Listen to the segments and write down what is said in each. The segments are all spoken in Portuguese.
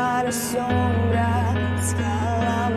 para sombra, escala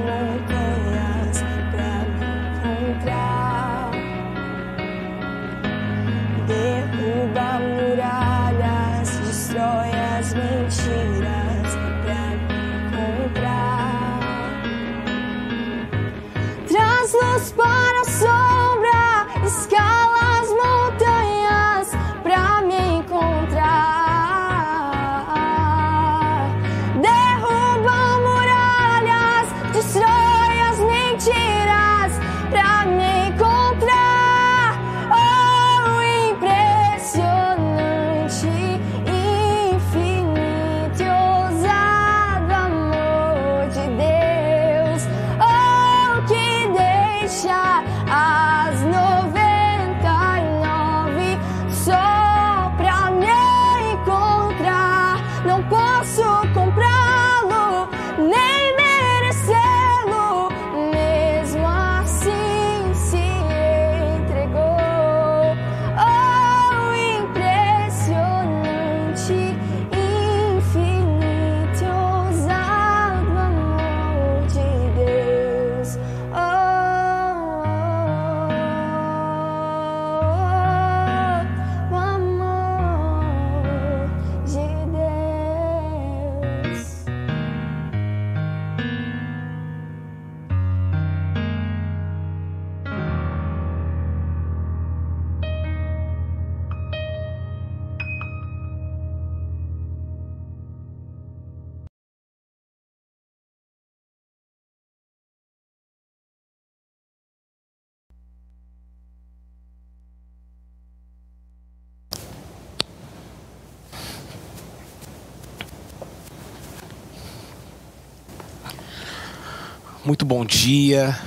Muito bom dia,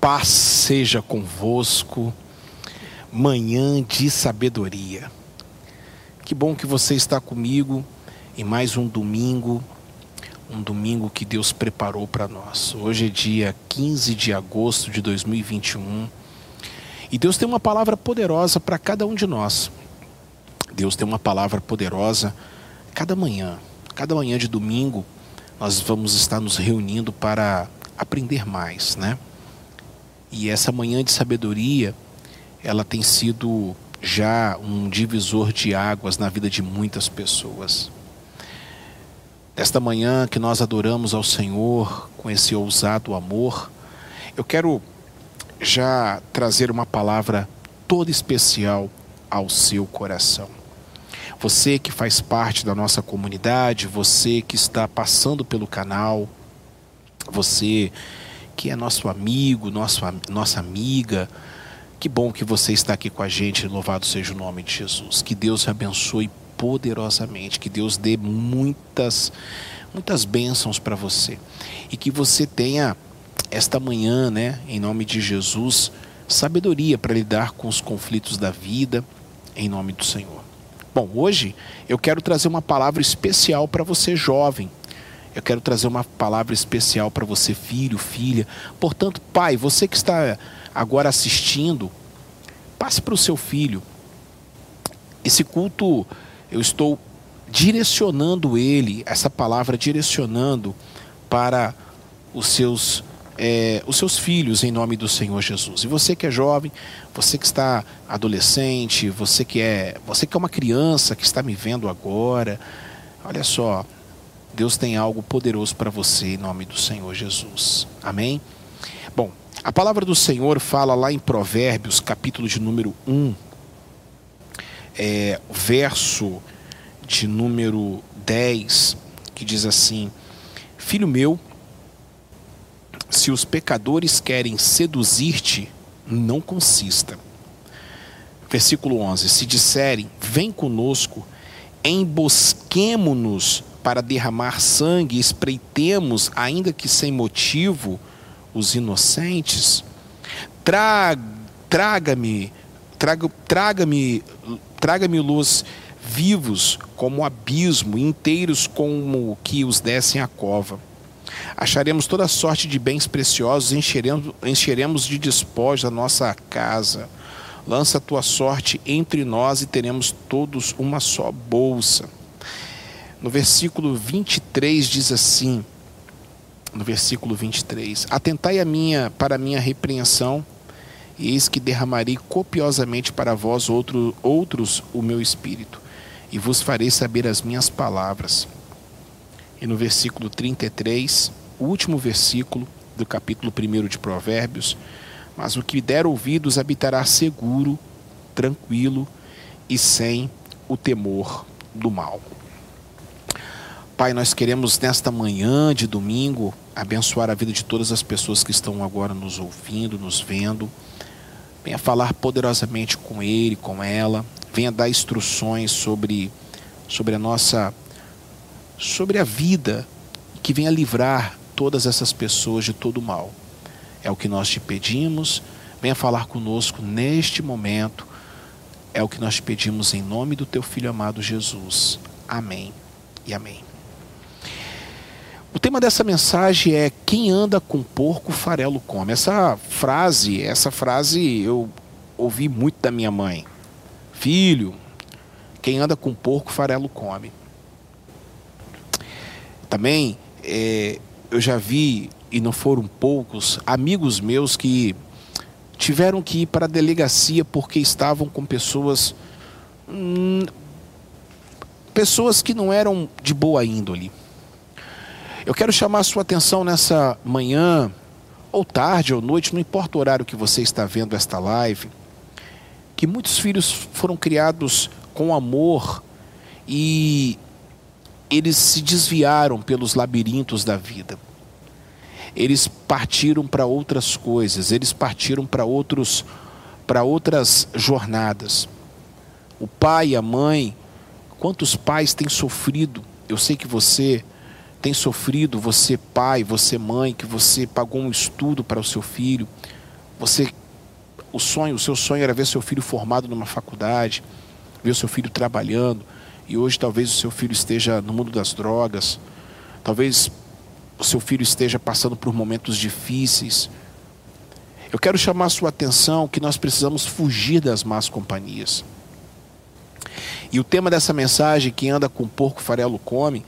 paz seja convosco, manhã de sabedoria. Que bom que você está comigo em mais um domingo, um domingo que Deus preparou para nós. Hoje é dia 15 de agosto de 2021 e Deus tem uma palavra poderosa para cada um de nós. Deus tem uma palavra poderosa cada manhã, cada manhã de domingo nós vamos estar nos reunindo para aprender mais, né? E essa manhã de sabedoria, ela tem sido já um divisor de águas na vida de muitas pessoas. Esta manhã que nós adoramos ao Senhor com esse ousado amor, eu quero já trazer uma palavra toda especial ao seu coração. Você que faz parte da nossa comunidade, você que está passando pelo canal, você que é nosso amigo, nosso, nossa amiga. Que bom que você está aqui com a gente. Louvado seja o nome de Jesus. Que Deus abençoe poderosamente. Que Deus dê muitas, muitas bênçãos para você. E que você tenha esta manhã, né, em nome de Jesus, sabedoria para lidar com os conflitos da vida, em nome do Senhor. Bom, hoje eu quero trazer uma palavra especial para você jovem eu quero trazer uma palavra especial para você, filho, filha. Portanto, pai, você que está agora assistindo, passe para o seu filho. Esse culto, eu estou direcionando ele, essa palavra direcionando para os seus é, os seus filhos em nome do Senhor Jesus. E você que é jovem, você que está adolescente, você que é você que é uma criança que está me vendo agora, olha só, Deus tem algo poderoso para você em nome do Senhor Jesus. Amém? Bom, a palavra do Senhor fala lá em Provérbios, capítulo de número 1, é, verso de número 10, que diz assim: Filho meu, se os pecadores querem seduzir-te, não consista. Versículo 11: Se disserem, vem conosco, embosquemo-nos para derramar sangue, espreitemos, ainda que sem motivo, os inocentes. Traga-me, traga, traga-me, traga-me luz vivos como o abismo, inteiros como que os descem a cova. Acharemos toda sorte de bens preciosos, encheremos, encheremos de despojos a nossa casa. Lança a tua sorte entre nós e teremos todos uma só bolsa no versículo 23 diz assim: no versículo 23: Atentai a minha para a minha repreensão, e eis que derramarei copiosamente para vós outro, outros o meu espírito, e vos farei saber as minhas palavras. E no versículo 33, o último versículo do capítulo 1 de Provérbios, mas o que der ouvidos habitará seguro, tranquilo e sem o temor do mal. Pai, nós queremos nesta manhã de domingo abençoar a vida de todas as pessoas que estão agora nos ouvindo, nos vendo. Venha falar poderosamente com ele, com ela. Venha dar instruções sobre, sobre a nossa sobre a vida que venha livrar todas essas pessoas de todo mal. É o que nós te pedimos. Venha falar conosco neste momento. É o que nós te pedimos em nome do teu filho amado Jesus. Amém e amém. O tema dessa mensagem é quem anda com porco farelo come. Essa frase, essa frase eu ouvi muito da minha mãe. Filho, quem anda com porco farelo come. Também é, eu já vi, e não foram poucos, amigos meus que tiveram que ir para a delegacia porque estavam com pessoas. Hum, pessoas que não eram de boa índole eu quero chamar a sua atenção nessa manhã, ou tarde, ou noite, não importa o horário que você está vendo esta live, que muitos filhos foram criados com amor e eles se desviaram pelos labirintos da vida. Eles partiram para outras coisas, eles partiram para outros para outras jornadas. O pai a mãe, quantos pais têm sofrido? Eu sei que você tem sofrido, você pai, você mãe, que você pagou um estudo para o seu filho, você o sonho, o seu sonho era ver seu filho formado numa faculdade, ver seu filho trabalhando, e hoje talvez o seu filho esteja no mundo das drogas, talvez o seu filho esteja passando por momentos difíceis. Eu quero chamar a sua atenção que nós precisamos fugir das más companhias. E o tema dessa mensagem, que anda com porco farelo come,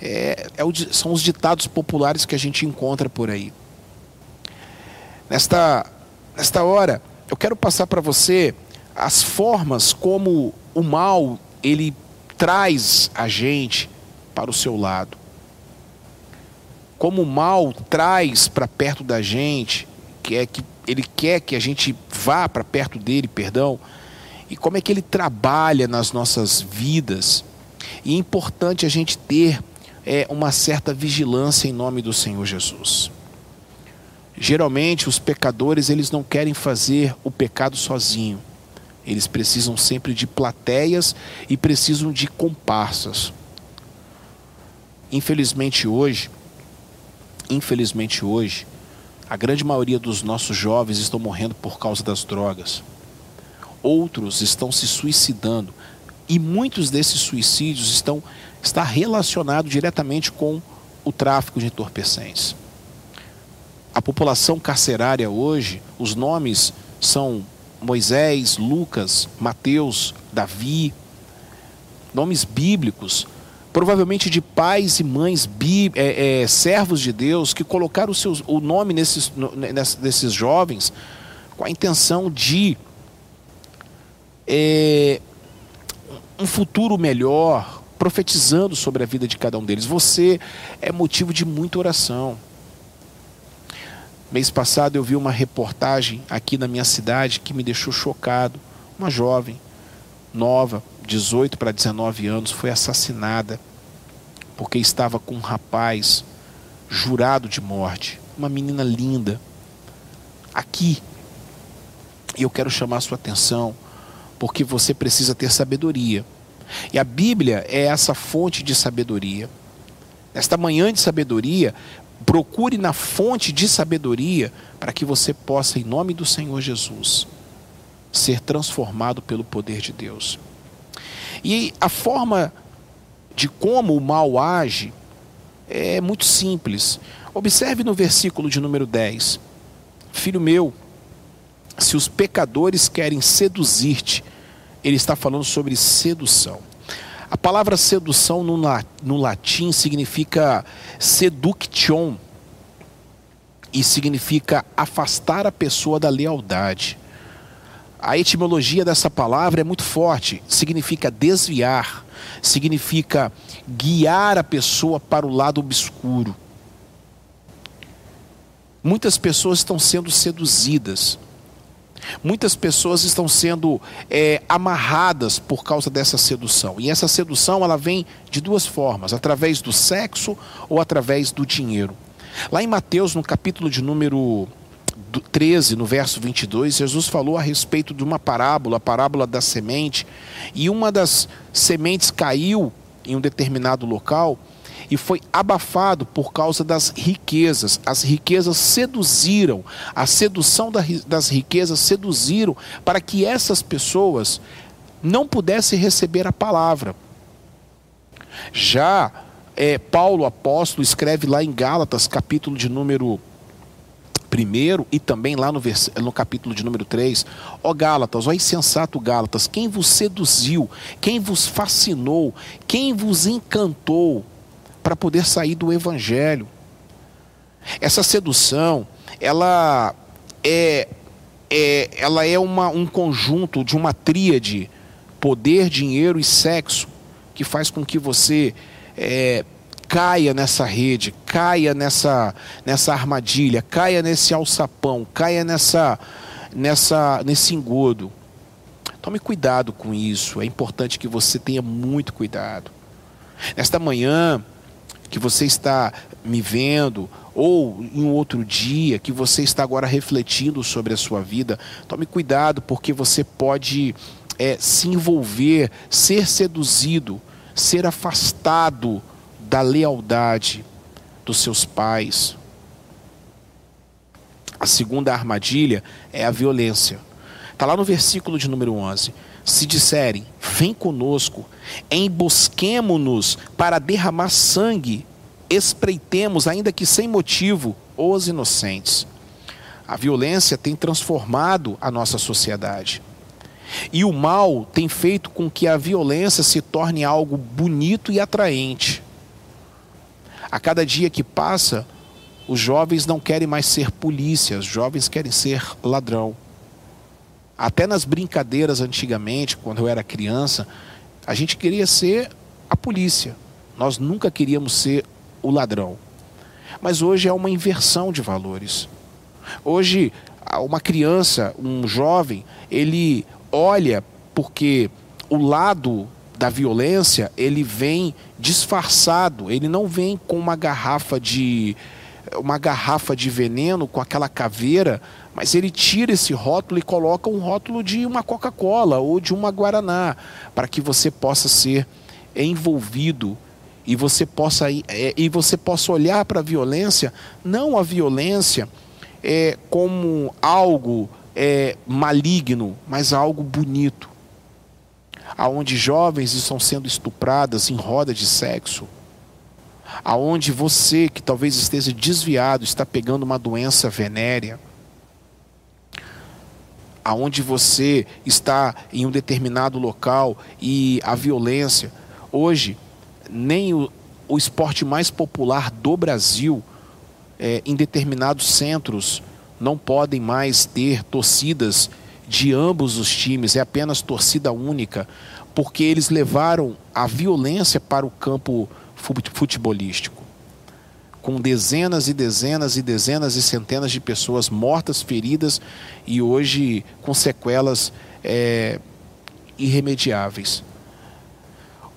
é, é o, são os ditados populares que a gente encontra por aí. Nesta, nesta hora, eu quero passar para você as formas como o mal ele traz a gente para o seu lado. Como o mal traz para perto da gente, que é que ele quer que a gente vá para perto dele, perdão, e como é que ele trabalha nas nossas vidas. E é importante a gente ter é, uma certa vigilância em nome do Senhor Jesus. Geralmente os pecadores eles não querem fazer o pecado sozinho. Eles precisam sempre de plateias e precisam de comparsas. Infelizmente hoje, infelizmente hoje, a grande maioria dos nossos jovens estão morrendo por causa das drogas. Outros estão se suicidando e muitos desses suicídios estão está relacionado diretamente com o tráfico de entorpecentes. A população carcerária hoje, os nomes são Moisés, Lucas, Mateus, Davi, nomes bíblicos, provavelmente de pais e mães bí, é, é, servos de Deus que colocaram o, seus, o nome nesses, nesses jovens com a intenção de é, um futuro melhor, profetizando sobre a vida de cada um deles. Você é motivo de muita oração. Mês passado eu vi uma reportagem aqui na minha cidade que me deixou chocado. Uma jovem, nova, 18 para 19 anos, foi assassinada porque estava com um rapaz jurado de morte. Uma menina linda. Aqui. Eu quero chamar sua atenção porque você precisa ter sabedoria. E a Bíblia é essa fonte de sabedoria. Nesta manhã de sabedoria, Procure na fonte de sabedoria para que você possa, em nome do Senhor Jesus, ser transformado pelo poder de Deus. E a forma de como o mal age é muito simples. Observe no versículo de número 10: Filho meu, se os pecadores querem seduzir-te, ele está falando sobre sedução. A palavra sedução no, latim significa seduction e significa afastar a pessoa da lealdade. A etimologia dessa palavra é muito forte, significa desviar, significa guiar a pessoa para o lado obscuro. Muitas pessoas estão sendo seduzidas Muitas pessoas estão sendo é, amarradas por causa dessa sedução. E essa sedução ela vem de duas formas: através do sexo ou através do dinheiro. Lá em Mateus, no capítulo de número 13, no verso 22, Jesus falou a respeito de uma parábola, a parábola da semente, e uma das sementes caiu em um determinado local e foi abafado por causa das riquezas. As riquezas seduziram, a sedução das riquezas seduziram para que essas pessoas não pudessem receber a palavra. Já é, Paulo apóstolo escreve lá em Gálatas, capítulo de número 1 e também lá no, vers... no capítulo de número 3, ó Gálatas, ó insensato Gálatas, quem vos seduziu, quem vos fascinou, quem vos encantou para poder sair do evangelho. Essa sedução, ela é, é, ela é uma, um conjunto de uma tríade, poder, dinheiro e sexo, que faz com que você é, caia nessa rede, caia nessa, nessa armadilha, caia nesse alçapão, caia nessa, nessa, nesse engodo. Tome cuidado com isso, é importante que você tenha muito cuidado. Nesta manhã, que você está me vendo, ou em um outro dia, que você está agora refletindo sobre a sua vida, tome cuidado, porque você pode é, se envolver, ser seduzido, ser afastado da lealdade, dos seus pais. A segunda armadilha é a violência. Está lá no versículo de número 11. Se disserem, vem conosco, embosquemo-nos para derramar sangue, espreitemos, ainda que sem motivo, os inocentes. A violência tem transformado a nossa sociedade. E o mal tem feito com que a violência se torne algo bonito e atraente. A cada dia que passa, os jovens não querem mais ser polícia, os jovens querem ser ladrão. Até nas brincadeiras antigamente, quando eu era criança, a gente queria ser a polícia. Nós nunca queríamos ser o ladrão. Mas hoje é uma inversão de valores. Hoje, uma criança, um jovem, ele olha porque o lado da violência, ele vem disfarçado, ele não vem com uma garrafa de uma garrafa de veneno com aquela caveira, mas ele tira esse rótulo e coloca um rótulo de uma Coca-Cola ou de uma Guaraná, para que você possa ser envolvido e você possa é, e você possa olhar para a violência, não a violência é, como algo é, maligno, mas algo bonito, aonde jovens estão sendo estupradas em roda de sexo, aonde você que talvez esteja desviado está pegando uma doença venérea, aonde você está em um determinado local e a violência. Hoje, nem o, o esporte mais popular do Brasil, é, em determinados centros, não podem mais ter torcidas de ambos os times, é apenas torcida única, porque eles levaram a violência para o campo futebolístico. Com dezenas e dezenas e dezenas e centenas de pessoas mortas, feridas e hoje com sequelas é, irremediáveis.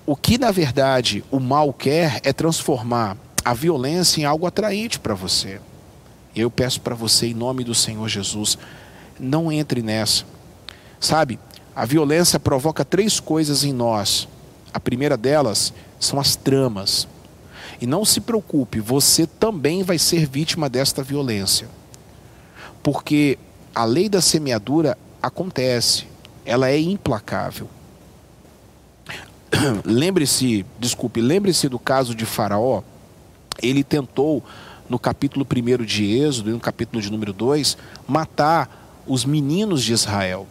O que na verdade o mal quer é transformar a violência em algo atraente para você. Eu peço para você, em nome do Senhor Jesus, não entre nessa. Sabe, a violência provoca três coisas em nós. A primeira delas são as tramas. E não se preocupe, você também vai ser vítima desta violência. Porque a lei da semeadura acontece, ela é implacável. lembre-se, desculpe, lembre-se do caso de Faraó. Ele tentou, no capítulo 1 de Êxodo e no capítulo de número 2, matar os meninos de Israel.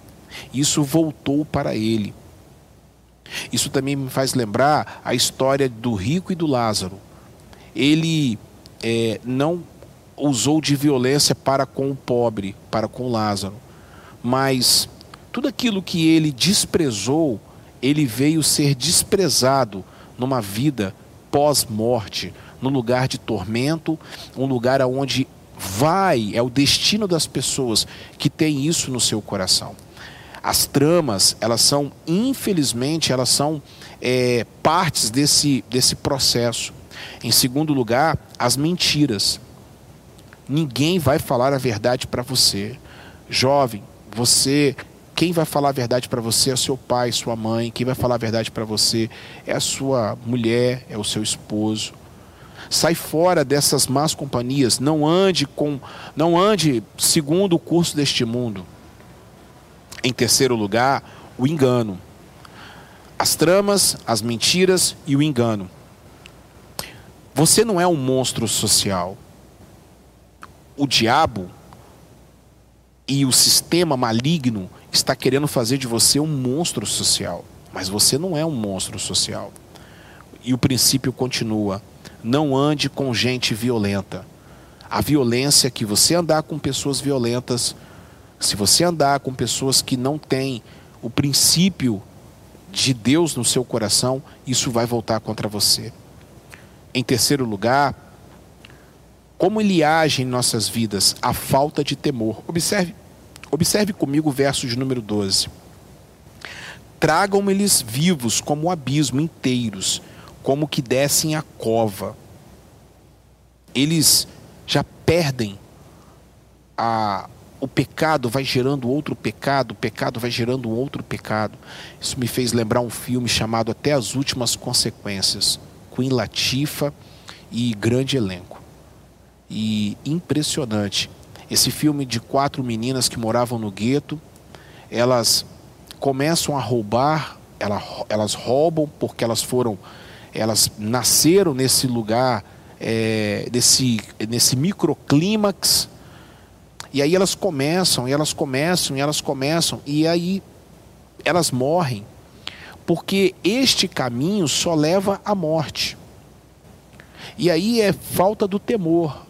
Isso voltou para ele. Isso também me faz lembrar a história do rico e do Lázaro. Ele é, não usou de violência para com o pobre, para com Lázaro, mas tudo aquilo que ele desprezou, ele veio ser desprezado numa vida pós-morte, num lugar de tormento, um lugar aonde vai, é o destino das pessoas que tem isso no seu coração. As tramas, elas são, infelizmente, elas são é, partes desse, desse processo. Em segundo lugar, as mentiras. Ninguém vai falar a verdade para você. Jovem, você quem vai falar a verdade para você é seu pai, sua mãe. Quem vai falar a verdade para você é a sua mulher, é o seu esposo. Sai fora dessas más companhias. Não ande com, não ande segundo o curso deste mundo. Em terceiro lugar, o engano. As tramas, as mentiras e o engano. Você não é um monstro social. O diabo e o sistema maligno está querendo fazer de você um monstro social. Mas você não é um monstro social. E o princípio continua: não ande com gente violenta. A violência que você andar com pessoas violentas se você andar com pessoas que não têm o princípio de Deus no seu coração, isso vai voltar contra você. Em terceiro lugar, como ele age em nossas vidas? A falta de temor. Observe, observe comigo o verso de número 12. Tragam-eles vivos como o abismo inteiros, como que descem a cova. Eles já perdem a, o pecado vai gerando outro pecado, o pecado vai gerando outro pecado. Isso me fez lembrar um filme chamado Até as Últimas Consequências, Queen Latifa e grande elenco. e impressionante. Esse filme de quatro meninas que moravam no gueto, elas começam a roubar, elas roubam porque elas foram, elas nasceram nesse lugar, é, nesse, nesse microclímax, e aí elas começam, e elas começam, e elas começam, e aí elas morrem, porque este caminho só leva à morte. E aí é falta do temor,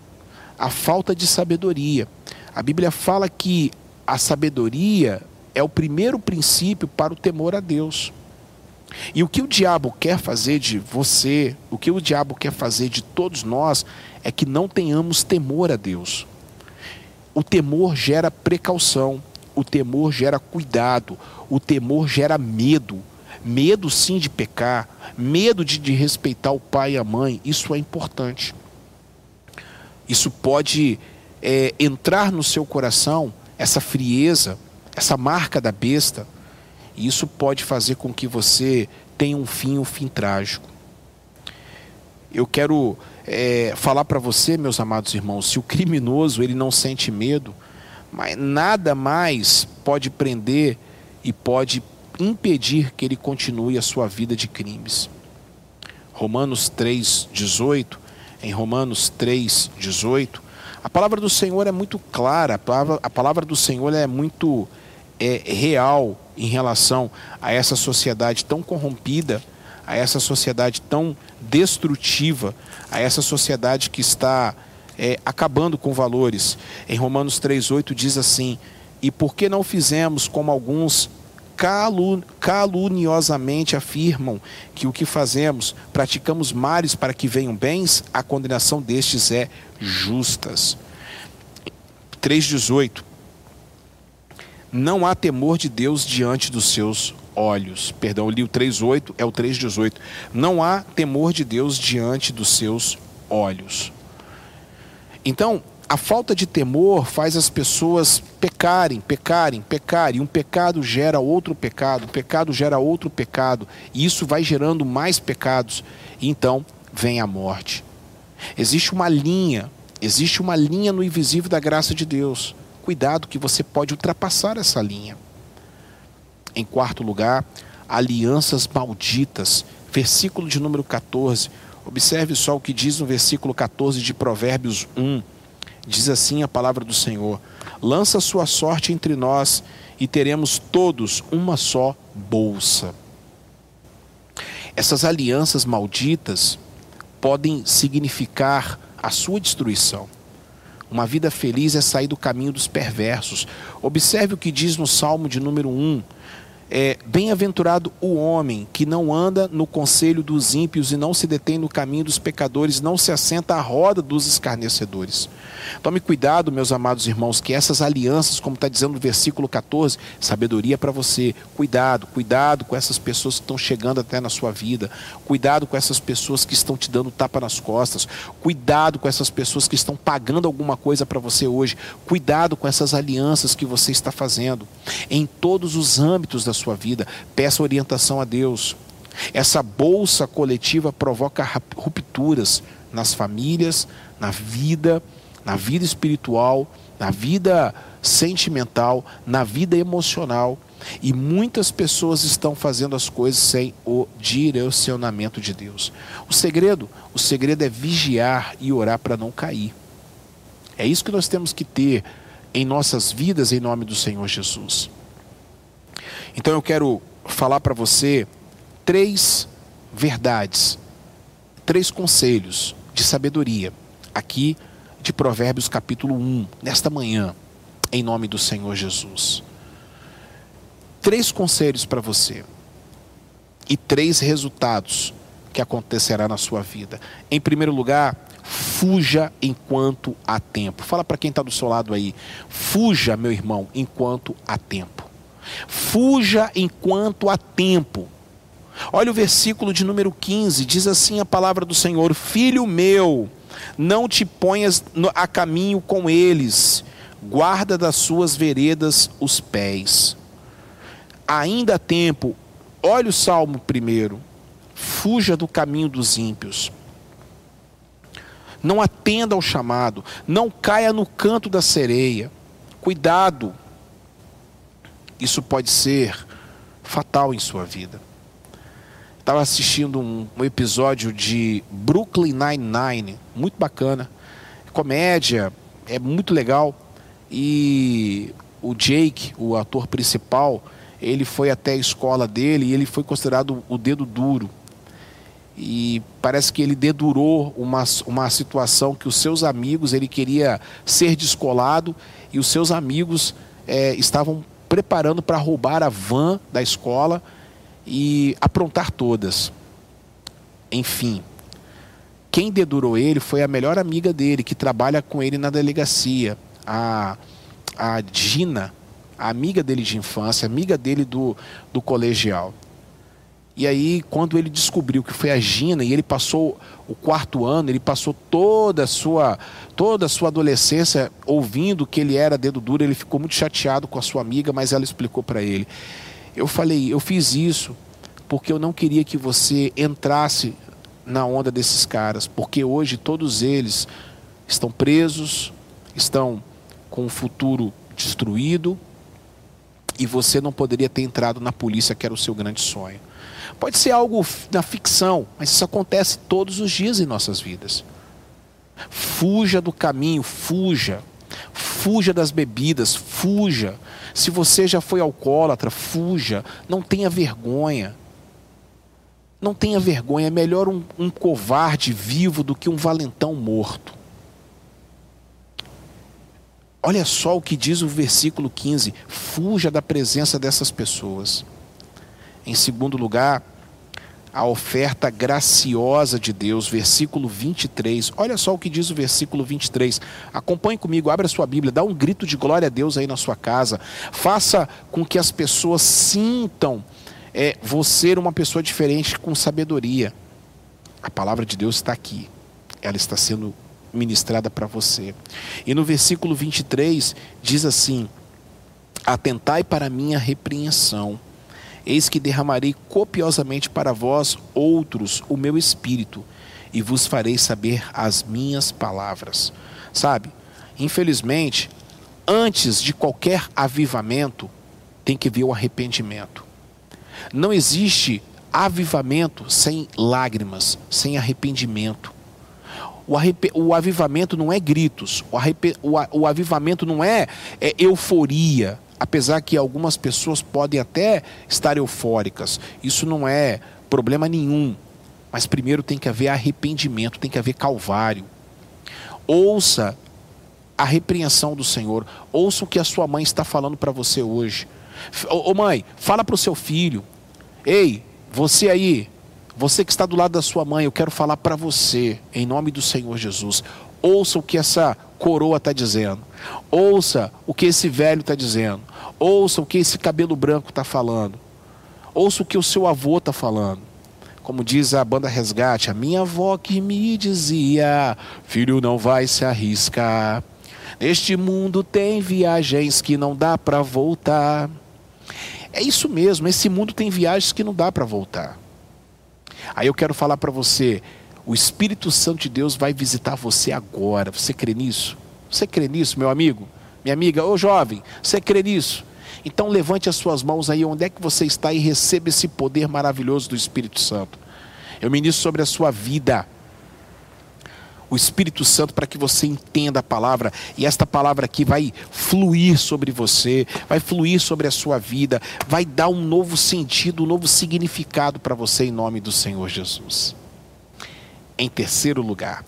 a falta de sabedoria. A Bíblia fala que a sabedoria é o primeiro princípio para o temor a Deus. E o que o diabo quer fazer de você, o que o diabo quer fazer de todos nós, é que não tenhamos temor a Deus. O temor gera precaução, o temor gera cuidado, o temor gera medo. Medo sim de pecar, medo de, de respeitar o pai e a mãe, isso é importante. Isso pode é, entrar no seu coração, essa frieza, essa marca da besta, e isso pode fazer com que você tenha um fim, um fim trágico. Eu quero é, falar para você, meus amados irmãos, se o criminoso ele não sente medo, mas nada mais pode prender e pode impedir que ele continue a sua vida de crimes. Romanos 3:18 em Romanos 3, 18, a palavra do Senhor é muito clara, a palavra, a palavra do Senhor é muito é, real em relação a essa sociedade tão corrompida, a essa sociedade tão destrutiva, a essa sociedade que está é, acabando com valores. Em Romanos 3,8 diz assim: E por que não fizemos como alguns caluniosamente afirmam que o que fazemos, praticamos males para que venham bens, a condenação destes é justas. 3,18 Não há temor de Deus diante dos seus olhos. Perdão, li o 3,8, é o 3,18. Não há temor de Deus diante dos seus olhos. Então, a falta de temor faz as pessoas pecarem, pecarem, pecarem. Um pecado gera outro pecado, pecado gera outro pecado, e isso vai gerando mais pecados. E então vem a morte. Existe uma linha, existe uma linha no invisível da graça de Deus. Cuidado que você pode ultrapassar essa linha. Em quarto lugar, alianças malditas. Versículo de número 14. Observe só o que diz no versículo 14 de Provérbios 1 Diz assim a palavra do Senhor: Lança sua sorte entre nós e teremos todos uma só bolsa. Essas alianças malditas podem significar a sua destruição. Uma vida feliz é sair do caminho dos perversos. Observe o que diz no Salmo de número 1, é, Bem-aventurado o homem que não anda no conselho dos ímpios e não se detém no caminho dos pecadores, não se assenta à roda dos escarnecedores. Tome cuidado, meus amados irmãos, que essas alianças, como está dizendo no versículo 14, sabedoria para você. Cuidado, cuidado com essas pessoas que estão chegando até na sua vida. Cuidado com essas pessoas que estão te dando tapa nas costas. Cuidado com essas pessoas que estão pagando alguma coisa para você hoje. Cuidado com essas alianças que você está fazendo. Em todos os âmbitos da sua vida. Peça orientação a Deus. Essa bolsa coletiva provoca rupturas nas famílias, na vida, na vida espiritual, na vida sentimental, na vida emocional. E muitas pessoas estão fazendo as coisas sem o direcionamento de Deus. O segredo, o segredo é vigiar e orar para não cair. É isso que nós temos que ter em nossas vidas em nome do Senhor Jesus. Então eu quero falar para você três verdades, três conselhos de sabedoria aqui de Provérbios capítulo 1, nesta manhã, em nome do Senhor Jesus. Três conselhos para você e três resultados que acontecerá na sua vida. Em primeiro lugar, fuja enquanto há tempo. Fala para quem está do seu lado aí. Fuja, meu irmão, enquanto há tempo. Fuja enquanto há tempo. Olha o versículo de número 15, diz assim a palavra do Senhor: Filho meu, não te ponhas a caminho com eles, guarda das suas veredas os pés. Ainda há tempo, olha o salmo primeiro: fuja do caminho dos ímpios. Não atenda ao chamado. Não caia no canto da sereia. Cuidado. Isso pode ser fatal em sua vida. Estava assistindo um, um, episódio de Brooklyn Nine-Nine, muito bacana. Comédia, é muito legal. E o Jake, o ator principal, ele foi até a escola dele e ele foi considerado o dedo duro. E parece que ele dedurou uma, uma situação que os seus amigos, ele queria ser descolado e os seus amigos é, estavam preparando para roubar a van da escola e aprontar todas. Enfim, quem dedurou ele foi a melhor amiga dele, que trabalha com ele na delegacia, a, a Gina, a amiga dele de infância, amiga dele do, do colegial. E aí, quando ele descobriu que foi a Gina e ele passou o quarto ano, ele passou toda a sua toda a sua adolescência ouvindo que ele era dedo duro, ele ficou muito chateado com a sua amiga, mas ela explicou para ele. Eu falei, eu fiz isso porque eu não queria que você entrasse na onda desses caras, porque hoje todos eles estão presos, estão com o futuro destruído e você não poderia ter entrado na polícia, que era o seu grande sonho. Pode ser algo na ficção, mas isso acontece todos os dias em nossas vidas. Fuja do caminho, fuja. Fuja das bebidas, fuja. Se você já foi alcoólatra, fuja. Não tenha vergonha. Não tenha vergonha. É melhor um, um covarde vivo do que um valentão morto. Olha só o que diz o versículo 15: fuja da presença dessas pessoas. Em segundo lugar, a oferta graciosa de Deus, versículo 23. Olha só o que diz o versículo 23. Acompanhe comigo, abra sua Bíblia, dá um grito de glória a Deus aí na sua casa. Faça com que as pessoas sintam é, você uma pessoa diferente com sabedoria. A palavra de Deus está aqui. Ela está sendo ministrada para você. E no versículo 23 diz assim: Atentai para a minha repreensão Eis que derramarei copiosamente para vós outros o meu espírito, e vos farei saber as minhas palavras. Sabe, infelizmente, antes de qualquer avivamento, tem que vir o arrependimento. Não existe avivamento sem lágrimas, sem arrependimento. O, arrep... o avivamento não é gritos, o, arrep... o, avivamento não é, é euforia, apesar que algumas pessoas podem até estar eufóricas, isso não é problema nenhum. Mas primeiro tem que haver arrependimento, tem que haver calvário. Ouça a repreensão do Senhor, ouça o que a sua mãe está falando para você hoje. Ô, mãe, fala para o seu filho: Ei, você aí, você que está do lado da sua mãe, eu quero falar para você, em nome do Senhor Jesus. Ouça o que essa coroa está dizendo. Ouça o que esse velho está dizendo. Ouça o que esse cabelo branco está falando. Ouça o que o seu avô está falando. Como diz a banda Resgate, a minha avó que me dizia: Filho, não vai se arriscar. Neste mundo tem viagens que não dá para voltar. É isso mesmo, esse mundo tem viagens que não dá para voltar. Aí eu quero falar para você: o Espírito Santo de Deus vai visitar você agora. Você crê nisso? Você crê nisso, meu amigo? Minha amiga, ô jovem, você crê nisso? Então levante as suas mãos aí onde é que você está e receba esse poder maravilhoso do Espírito Santo. Eu ministro sobre a sua vida o Espírito Santo para que você entenda a palavra e esta palavra aqui vai fluir sobre você, vai fluir sobre a sua vida, vai dar um novo sentido, um novo significado para você em nome do Senhor Jesus. Em terceiro lugar,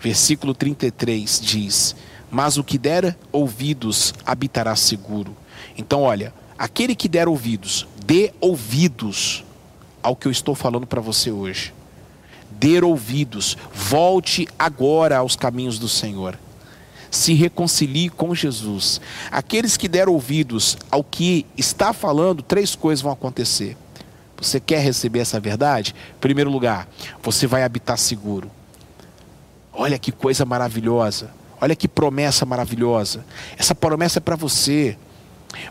versículo 33 diz: Mas o que der ouvidos habitará seguro. Então, olha, aquele que der ouvidos, dê ouvidos ao que eu estou falando para você hoje. Dê ouvidos, volte agora aos caminhos do Senhor. Se reconcilie com Jesus. Aqueles que deram ouvidos ao que está falando, três coisas vão acontecer. Você quer receber essa verdade? Em primeiro lugar, você vai habitar seguro. Olha que coisa maravilhosa. Olha que promessa maravilhosa. Essa promessa é para você.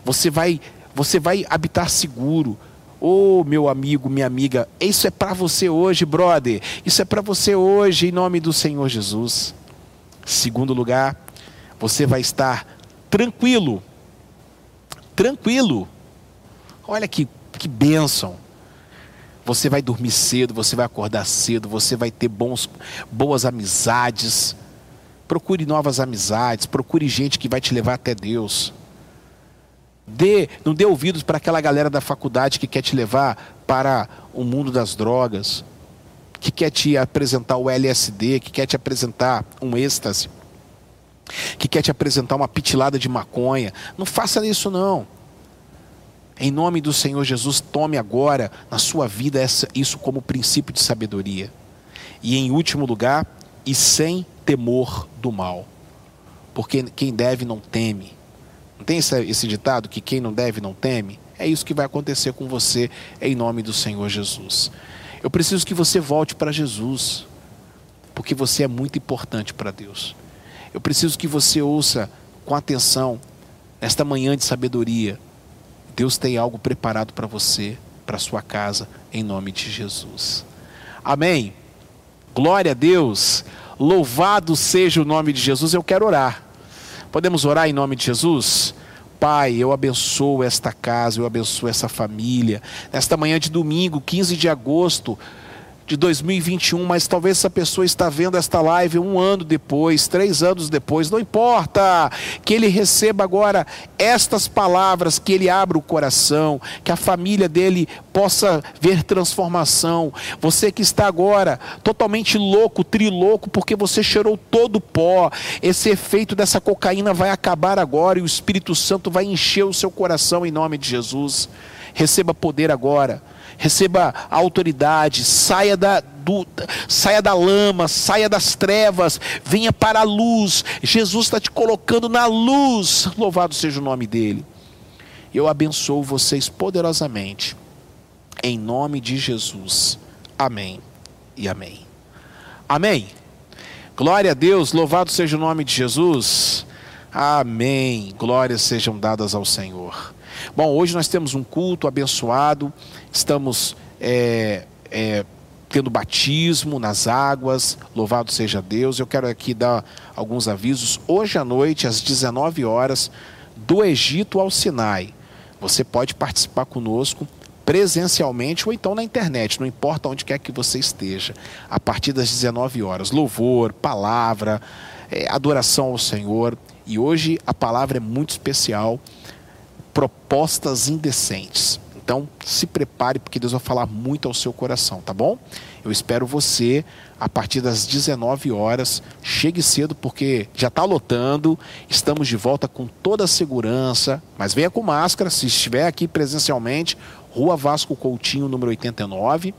Você vai, você vai habitar seguro. Oh, meu amigo, minha amiga, isso é para você hoje, brother. Isso é para você hoje, em nome do Senhor Jesus. Segundo lugar, você vai estar tranquilo. Tranquilo. Olha que, que bênção. Você vai dormir cedo, você vai acordar cedo, você vai ter bons, boas amizades. Procure novas amizades, procure gente que vai te levar até Deus. Dê, não dê ouvidos para aquela galera da faculdade que quer te levar para o mundo das drogas, que quer te apresentar o LSD, que quer te apresentar um êxtase, que quer te apresentar uma pitilada de maconha. Não faça isso não. Em nome do Senhor Jesus, tome agora na sua vida essa, isso como princípio de sabedoria. E em último lugar, e sem temor do mal. Porque quem deve não teme. Não tem esse, ditado que quem não deve não teme? É isso que vai acontecer com você em nome do Senhor Jesus. Eu preciso que você volte para Jesus, porque você é muito importante para Deus. Eu preciso que você ouça com atenção, nesta manhã de sabedoria, Deus tem algo preparado para você, para sua casa, em nome de Jesus. Amém. Glória a Deus. Louvado seja o nome de Jesus. Eu quero orar. Podemos orar em nome de Jesus? Pai, eu abençoo esta casa, eu abençoo essa família. Nesta manhã de domingo, 15 de agosto, de 2021, mas talvez essa pessoa está vendo esta live um ano depois, três anos depois, não importa, que ele receba agora estas palavras, que ele abra o coração, que a família dele possa ver transformação. Você que está agora totalmente louco, trilouco, porque você cheirou todo o pó, esse efeito dessa cocaína vai acabar agora e o Espírito Santo vai encher o seu coração em nome de Jesus. Receba poder agora receba autoridade, saia da, do, saia da lama, saia das trevas, venha para a luz. Jesus está te colocando na luz. Louvado seja o nome dele. Eu abençoo vocês poderosamente. Em nome de Jesus. Amém e amém. Amém. Glória a Deus, louvado seja o nome de Jesus. Amém. Glórias sejam dadas ao Senhor. Bom, hoje nós temos um culto abençoado, estamos é, é, tendo batismo nas águas, louvado seja Deus. Eu quero aqui dar alguns avisos. Hoje à noite, às 19 horas, do Egito ao Sinai, você pode participar conosco presencialmente ou então na internet, não importa onde quer que você esteja, a partir das 19 horas. Louvor, palavra, é, adoração ao Senhor. E hoje a palavra é muito especial propostas indecentes. Então, se prepare porque Deus vai falar muito ao seu coração, tá bom? Eu espero você a partir das 19 horas. Chegue cedo porque já está lotando. Estamos de volta com toda a segurança, mas venha com máscara se estiver aqui presencialmente, Rua Vasco Coutinho, número 89.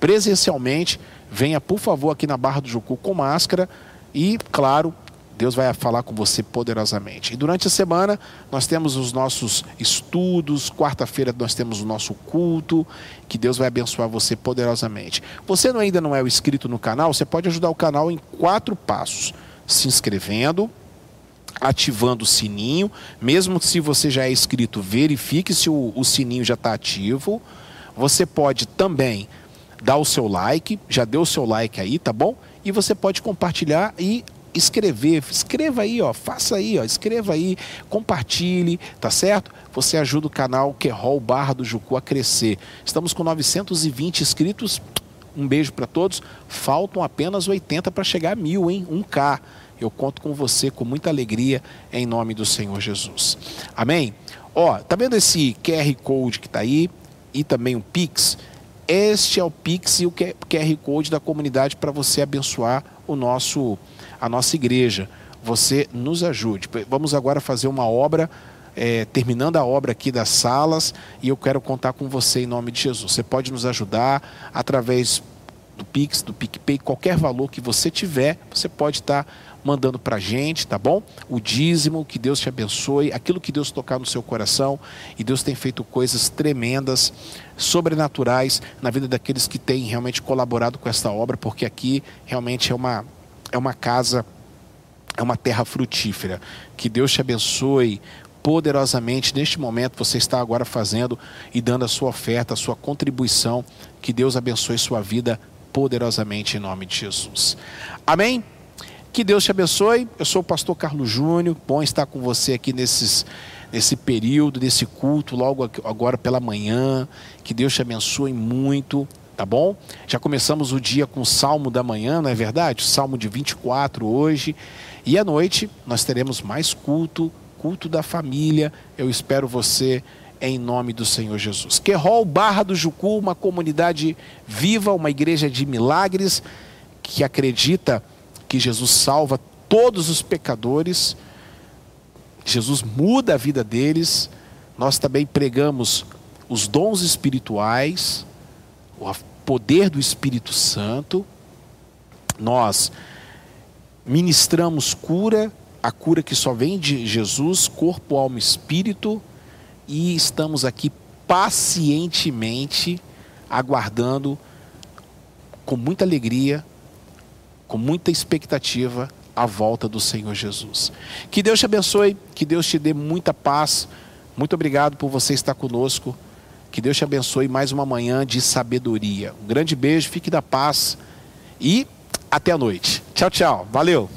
Presencialmente, venha por favor aqui na Barra do Jucu com máscara e, claro, Deus vai falar com você poderosamente. E durante a semana nós temos os nossos estudos, quarta-feira nós temos o nosso culto, que Deus vai abençoar você poderosamente. Você ainda não é o inscrito no canal, você pode ajudar o canal em quatro passos: se inscrevendo, ativando o sininho, mesmo se você já é inscrito, verifique se o, o sininho já está ativo. Você pode também dar o seu like, já deu o seu like aí, tá bom? E você pode compartilhar e escrever, escreva aí, ó, faça aí, ó, escreva aí, compartilhe, tá certo? Você ajuda o canal Querol Barra do Jucu a crescer. Estamos com 920 inscritos. Um beijo para todos. Faltam apenas 80 para chegar a mil, hein? 1K. Eu conto com você com muita alegria em nome do Senhor Jesus. Amém? Ó, tá vendo esse QR Code que tá aí e também o Pix? Este é o Pix e o QR Code da comunidade para você abençoar o nosso a nossa igreja. Você nos ajude. Vamos agora fazer uma obra, é, terminando a obra aqui das salas, e eu quero contar com você em nome de Jesus. Você pode nos ajudar através do Pix, do PicPay, qualquer valor que você tiver, você pode estar mandando para a gente, tá bom? O dízimo, que Deus te abençoe, aquilo que Deus tocar no seu coração, e Deus tem feito coisas tremendas, sobrenaturais na vida daqueles que têm realmente colaborado com esta obra, porque aqui realmente é uma é uma casa, é uma terra frutífera. Que Deus te abençoe poderosamente neste momento você está agora fazendo e dando a sua oferta, a sua contribuição. Que Deus abençoe sua vida poderosamente em nome de Jesus. Amém? Que Deus te abençoe. Eu sou o pastor Carlos Júnior. Bom estar com você aqui nesses, nesse período, nesse culto, logo agora pela manhã. Que Deus te abençoe muito tá bom? Já começamos o dia com o Salmo da manhã, não é verdade? O Salmo de 24 hoje. E à noite nós teremos mais culto, culto da família. Eu espero você em nome do Senhor Jesus. Querol Barra do Jucu, uma comunidade viva, uma igreja de milagres que acredita que Jesus salva todos os pecadores. Jesus muda a vida deles. Nós também pregamos os dons espirituais, o poder do Espírito Santo. Nós ministramos cura, a cura que só vem de Jesus, corpo, alma e espírito, e estamos aqui pacientemente aguardando com muita alegria, com muita expectativa a volta do Senhor Jesus. Que Deus te abençoe, que Deus te dê muita paz. Muito obrigado por você estar conosco. Que Deus te abençoe mais uma manhã de sabedoria. Um grande beijo, fique da paz e até a noite. Tchau, tchau. Valeu.